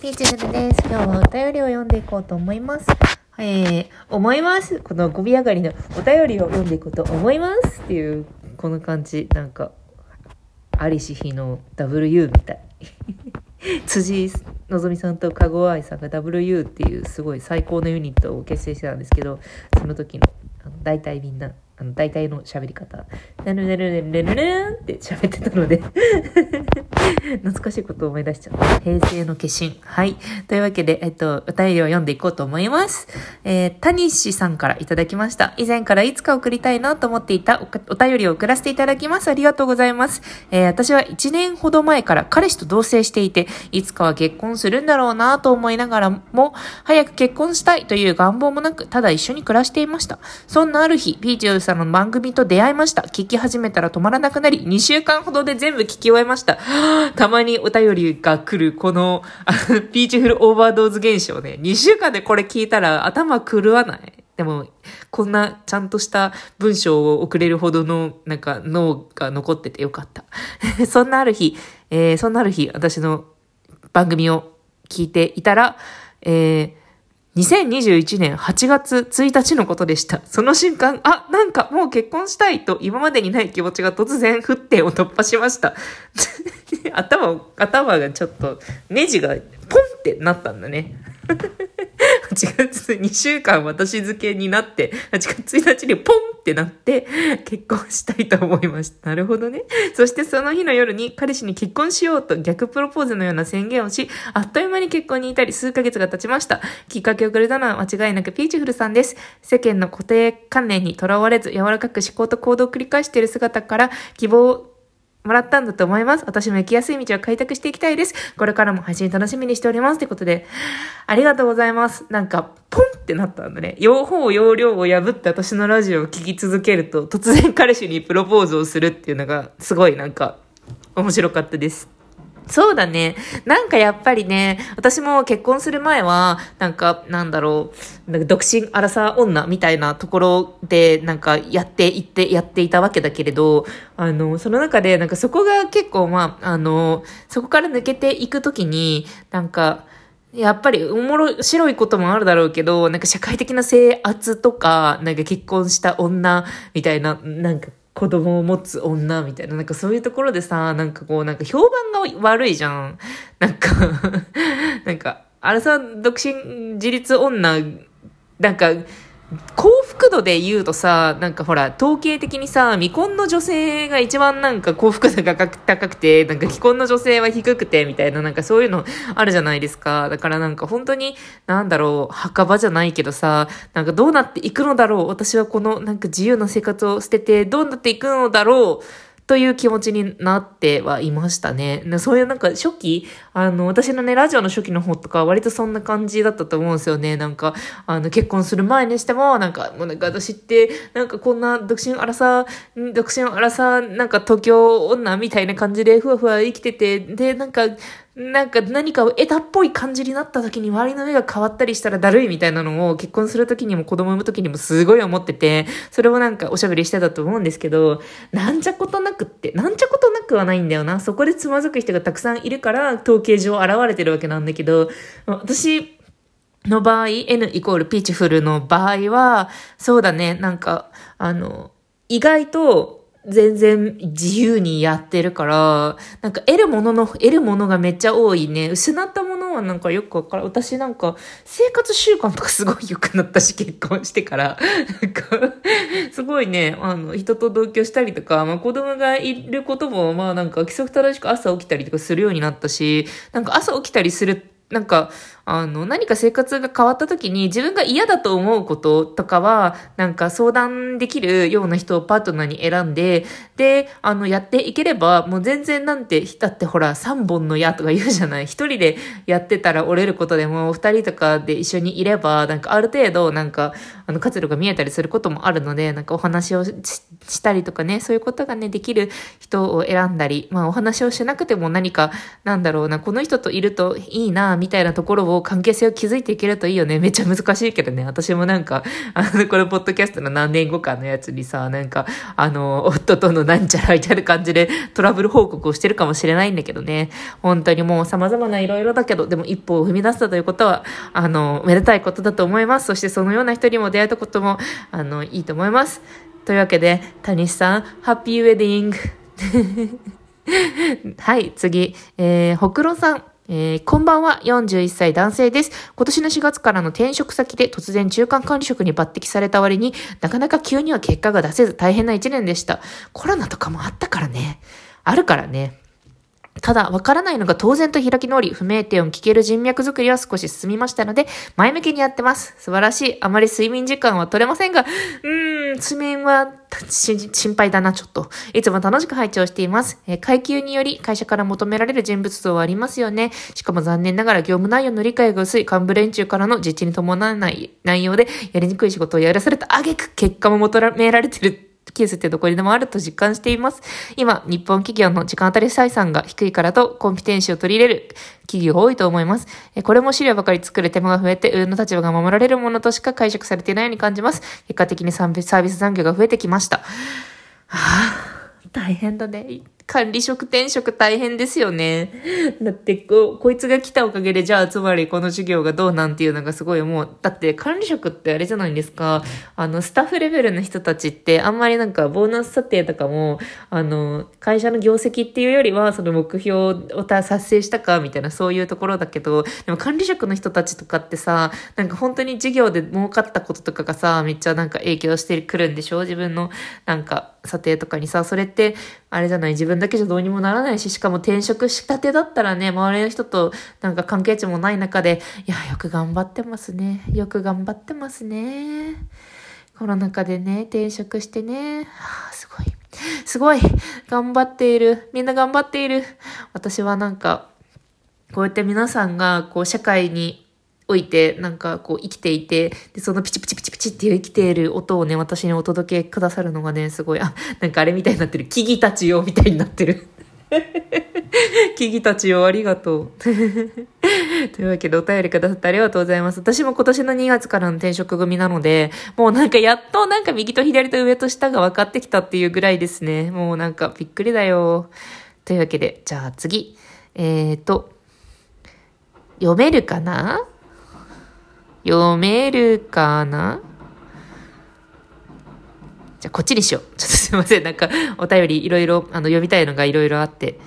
ピーチフルです。今日はお便りを読んでいこうと思います。えー、思います。このゴミ上がりのお便りを読んでいこうと思いますっていう、この感じ、なんか、アリシヒの WU みたい。辻のぞみさんと加護愛さんが WU っていうすごい最高のユニットを結成してたんですけど、その時の、あの大体みんな、あの、大体の喋り方、ねるねるねるねるって喋ってたので懐かしいことを思い出しちゃった。平成の化身。はい。というわけで、えっと、お便りを読んでいこうと思います。えー、タニッシさんからいただきました。以前からいつか送りたいなと思っていたお便りを送らせていただきます。ありがとうございます。えー、私は1年ほど前から彼氏と同棲していて、いつかは結婚するんだろうなと思いながらも、早く結婚したいという願望もなく、ただ一緒に暮らしていました。そんなある日、ビーチューさんの番組と出会いました。聞き始めたら止まらなくなり、2週間ほどで全部聞き終えました。たまにお便りが来る、この、あのピーチフルオーバードーズ現象ね。2週間でこれ聞いたら頭狂わないでも、こんなちゃんとした文章を送れるほどの、なんか脳が残っててよかった。そんなある日、えーそんなある日、私の番組を聞いていたら、えー2021年8月1日のことでした。その瞬間、あ、なんかもう結婚したいと今までにない気持ちが突然降ってを突破しました。頭、頭がちょっと、ネジがポンってなったんだね。8月2週間私付けになって、8月1日にポンってなって、結婚したいと思いました。なるほどね。そしてその日の夜に彼氏に結婚しようと逆プロポーズのような宣言をし、あっという間に結婚に至り数ヶ月が経ちました。きっかけをくれたのは間違いなくピーチフルさんです。世間の固定観念にとらわれず柔らかく思考と行動を繰り返している姿から希望をもらったんだと思います。私も行きやすい道を開拓していきたいです。これからも配信楽しみにしております。ということで、ありがとうございます。なんか、ポンってなったんだね。用法、用量を破って私のラジオを聞き続けると、突然彼氏にプロポーズをするっていうのが、すごいなんか、面白かったです。そうだね。なんかやっぱりね、私も結婚する前は、なんか、なんだろう、なんか独身アラサー女みたいなところで、なんかやっていって、やっていたわけだけれど、あの、その中で、なんかそこが結構、まあ、あの、そこから抜けていくときに、なんか、やっぱりおもろ、白いこともあるだろうけど、なんか社会的な性圧とか、なんか結婚した女みたいな、なんか子供を持つ女みたいな、なんかそういうところでさ、なんかこう、なんか評判が悪いじゃん。なんか、なんか、あれさ、独身自立女、なんか、幸福度で言うとさ、なんかほら、統計的にさ、未婚の女性が一番なんか幸福度が高くて、なんか既婚の女性は低くて、みたいな、なんかそういうのあるじゃないですか。だからなんか本当に、なんだろう、墓場じゃないけどさ、なんかどうなっていくのだろう、私はこのなんか自由な生活を捨てて、どうなっていくのだろう、という気持ちになってはいましたね。そういうなんか初期、あの、私のね、ラジオの初期の方とか割とそんな感じだったと思うんですよね。なんか、あの、結婚する前にしても、なんか、もうなんか私って、なんかこんな独身荒さ、独身荒さ、なんか東京女みたいな感じでふわふわ生きてて、で、なんか、なんか何かを得たっぽい感じになった時に周りの目が変わったりしたらだるいみたいなのを結婚する時にも子供産む時にもすごい思ってて、それをなんかおしゃべりしてたと思うんですけど、なんちゃことなくって、なんちゃことなくはないんだよな。そこでつまずく人がたくさんいるから統計上現れてるわけなんだけど、私、の場合、N イコールピーチフルの場合は、そうだね、なんか、あの、意外と、全然自由にやってるから、なんか得るものの、得るものがめっちゃ多いね。失ったものはなんかよくわから。私なんか生活習慣とかすごい良くなったし、結婚してから。なんか、すごいね、あの、人と同居したりとか、まあ子供がいることも、まあなんか規則正しく朝起きたりとかするようになったし、なんか朝起きたりするなんか、あの、何か生活が変わった時に自分が嫌だと思うこととかは、なんか相談できるような人をパートナーに選んで、で、あの、やっていければ、もう全然なんて、だってほら、3本の矢とか言うじゃない。一人でやってたら折れることでも、二人とかで一緒にいれば、なんかある程度、なんか、あの、活路が見えたりすることもあるので、なんかお話をししたりとかね、そういうことがね、できる人を選んだり、まあお話をしなくても何か、なんだろうな、この人といるといいな、みたいなところを関係性を築いていけるといいよね。めっちゃ難しいけどね。私もなんか、あの、このポッドキャストの何年後かのやつにさ、なんか、あの、夫とのなんちゃらみたいな感じでトラブル報告をしてるかもしれないんだけどね。本当にもう様々ないろいろだけど、でも一歩を踏み出したということは、あの、めでたいことだと思います。そしてそのような人にも出会えたことも、あの、いいと思います。というわけで、谷さん、ハッピーウェディング。はい、次、えー、ほくろさん。えー、こんばんは、41歳男性です。今年の4月からの転職先で突然中間管理職に抜擢された割になかなか急には結果が出せず大変な1年でした。コロナとかもあったからね。あるからね。ただ、わからないのが当然と開き直り、不明点を聞ける人脈作りは少し進みましたので、前向きにやってます。素晴らしい。あまり睡眠時間は取れませんが、うーん、睡眠は心配だな、ちょっと。いつも楽しく拝聴しています。えー、階級により会社から求められる人物像はありますよね。しかも残念ながら業務内容の理解が薄い幹部連中からの実地に伴わない内容で、やりにくい仕事をやらされた挙句、結果も求められてるケースってどこにでもあると実感しています。今、日本企業の時間当たり採算が低いからとコンピテンシーを取り入れる企業が多いと思います。これも資料ばかり作る手間が増えて、上の立場が守られるものとしか解釈されていないように感じます。結果的にサービス残業が増えてきました。はあ、大変だね。管理職転職大変ですよね。だってこう、こいつが来たおかげで、じゃあつまりこの授業がどうなんていうのがすごいもう、だって管理職ってあれじゃないですか。あの、スタッフレベルの人たちってあんまりなんかボーナス査定とかも、あの、会社の業績っていうよりは、その目標を達成したかみたいなそういうところだけど、でも管理職の人たちとかってさ、なんか本当に授業で儲かったこととかがさ、めっちゃなんか影響してくるんでしょ？自分のなんか査定とかにさ、それって、あれじゃない、自分だけじゃどうにもならないし、しかも転職したてだったらね、周りの人となんか関係値もない中で、いや、よく頑張ってますね。よく頑張ってますね。コロナ禍でね、転職してね、はあ、すごい。すごい頑張っている。みんな頑張っている。私はなんか、こうやって皆さんが、こう、社会において、なんかこう生きていて、で、そのピチピチピチピチっていう生きている音をね、私にお届けくださるのがね、すごい、あ、なんかあれみたいになってる。木々たちよ、みたいになってる。木々たちよ、ありがとう。というわけでお便りくださってありがとうございます。私も今年の2月からの転職組なので、もうなんかやっとなんか右と左と上と下が分かってきたっていうぐらいですね。もうなんかびっくりだよ。というわけで、じゃあ次。えーと、読めるかな？読めるかな？じゃあこっちにしよう。ちょっとすいません。なんかお便りいろいろあの読みたいのがいろいろあって。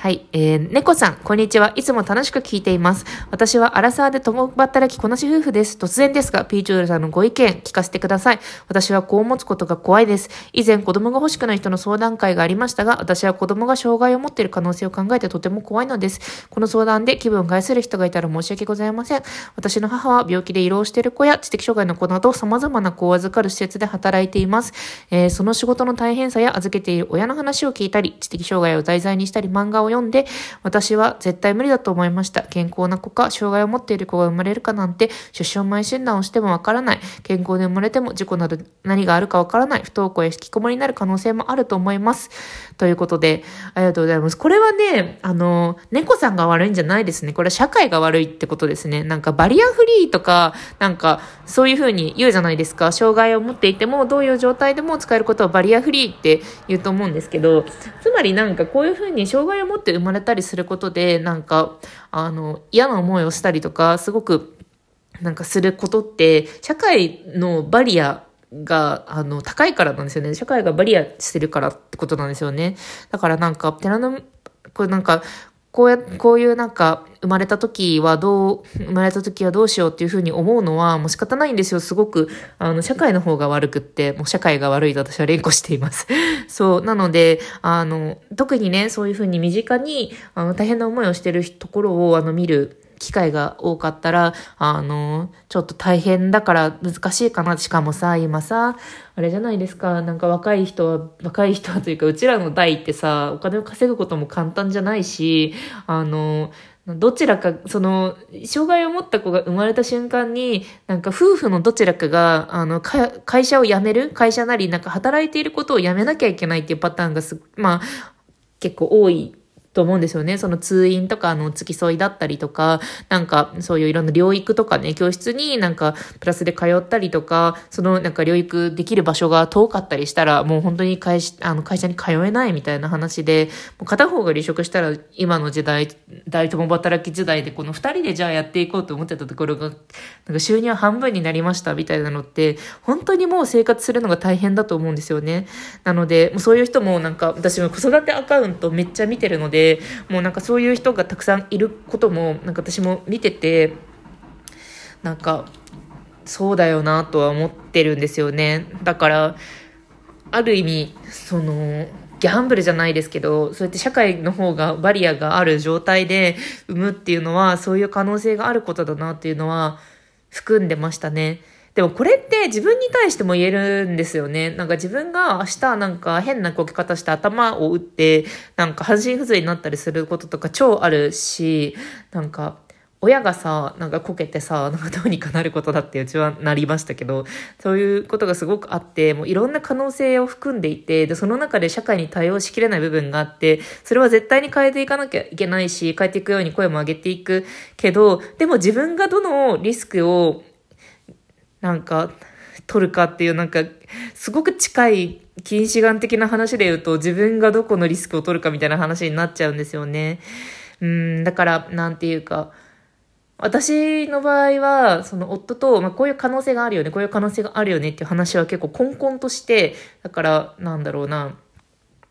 はい。えー、猫さん、こんにちは。いつも楽しく聞いています。私はアラサーで共働きこなし夫婦です。突然ですが、ピーチュールさんのご意見聞かせてください。私は子を持つことが怖いです。以前子供が欲しくない人の相談会がありましたが、私は子供が障害を持っている可能性を考えてとても怖いのです。この相談で気分を害する人がいたら申し訳ございません。私の母は病気で胃ろうしている子や知的障害の子など様々な子を預かる施設で働いています。えー、その仕事の大変さや預けている親の話を聞いたり、知的障害を題材にしたり漫画を読んで、私は絶対無理だと思いました。健康な子か、障害を持っている子が生まれるかなんて、出生前診断をしてもわからない。健康で生まれても事故など何があるかわからない。不登校や引きこもりになる可能性もあると思います。ということで、ありがとうございます。これはね、あの、猫さんが悪いんじゃないですね。これは社会が悪いってことですね。なんかバリアフリーとか、なんかそういうふうに言うじゃないですか。障害を持っていても、どういう状態でも使えることはバリアフリーって言うと思うんですけど、つまりなんかこういうふうに障害を持って生まれたりすることで、なんか、あの、嫌な思いをしたりとか、すごく、なんかすることって、社会のバリアが、あの、高いからなんですよね。社会がバリアしてるからってことなんですよね。だからなんか、寺の、これなんか、こうや、こういうなんか、生まれた時はどう、生まれた時はどうしようっていうふうに思うのはもう仕方ないんですよ。すごく、あの、社会の方が悪くって、もう社会が悪いと私は連呼しています。そう。なので、あの、特にね、そういうふうに身近に、あの、大変な思いをしてるところを、あの、見る機会が多かったら、あの、ちょっと大変だから難しいかな。しかもさ、今さ、あれじゃないですか、なんか若い人は、若い人はというか、うちらの代ってさ、お金を稼ぐことも簡単じゃないし、あの、どちらか、その、障害を持った子が生まれた瞬間に、なんか夫婦のどちらかが、あの、会社を辞める会社なり、なんか働いていることを辞めなきゃいけないっていうパターンがす、まあ、結構多いと思うんですよね。その通院とかあの付き添いだったりとか、なんかそういういろんな療育とかね、教室になんかプラスで通ったりとか、そのなんか療育できる場所が遠かったりしたら、もう本当に会社あの会社に通えないみたいな話で、もう片方が離職したら今の時代、大共働き時代でこの二人でじゃあやっていこうと思ってたところが、なんか収入半分になりましたみたいなのって、本当にもう生活するのが大変だと思うんですよね。なので、もうそういう人もなんか私も子育てアカウントめっちゃ見てるので、でもうなんかそういう人がたくさんいることもなんか私も見ててなんかそうだよなとは思ってるんですよねだからある意味そのギャンブルじゃないですけどそうやって社会の方がバリアがある状態で産むっていうのはそういう可能性があることだなっていうのは含んでましたね。でもこれって自分に対しても言えるんですよね。なんか自分が明日なんか変なこけ方して頭を打って、なんか半身不随になったりすることとか超あるし、なんか親がさ、なんかこけてさ、なんかどうにかなることだってうちはなりましたけど、そういうことがすごくあって、もういろんな可能性を含んでいて、で、その中で社会に対応しきれない部分があって、それは絶対に変えていかなきゃいけないし、変えていくように声も上げていくけど、でも自分がどのリスクをなんか、取るかっていうなんか、すごく近い近視眼的な話で言うと、自分がどこのリスクを取るかみたいな話になっちゃうんですよね。うん、だから、なんていうか、私の場合は、その夫と、まあ、こういう可能性があるよね、こういう可能性があるよねっていう話は結構根本として、だから、なんだろうな、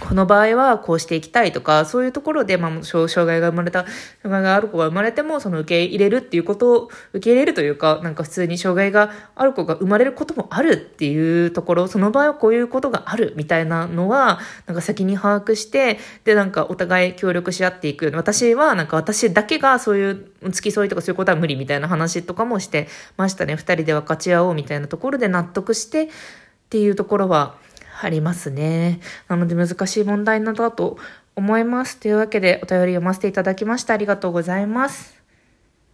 この場合はこうしていきたいとか、そういうところで、まあ、障害が生まれた、障害がある子が生まれても、その受け入れるっていうことを、受け入れるというか、なんか普通に障害がある子が生まれることもあるっていうところ、その場合はこういうことがあるみたいなのは、なんか先に把握して、で、なんかお互い協力し合っていく。私は、なんか私だけがそういう付き添いとかそういうことは無理みたいな話とかもしてましたね。二人で分かち合おうみたいなところで納得して、っていうところはありますね。なので難しい問題などだと思います。というわけでお便り読ませていただきましたありがとうございます。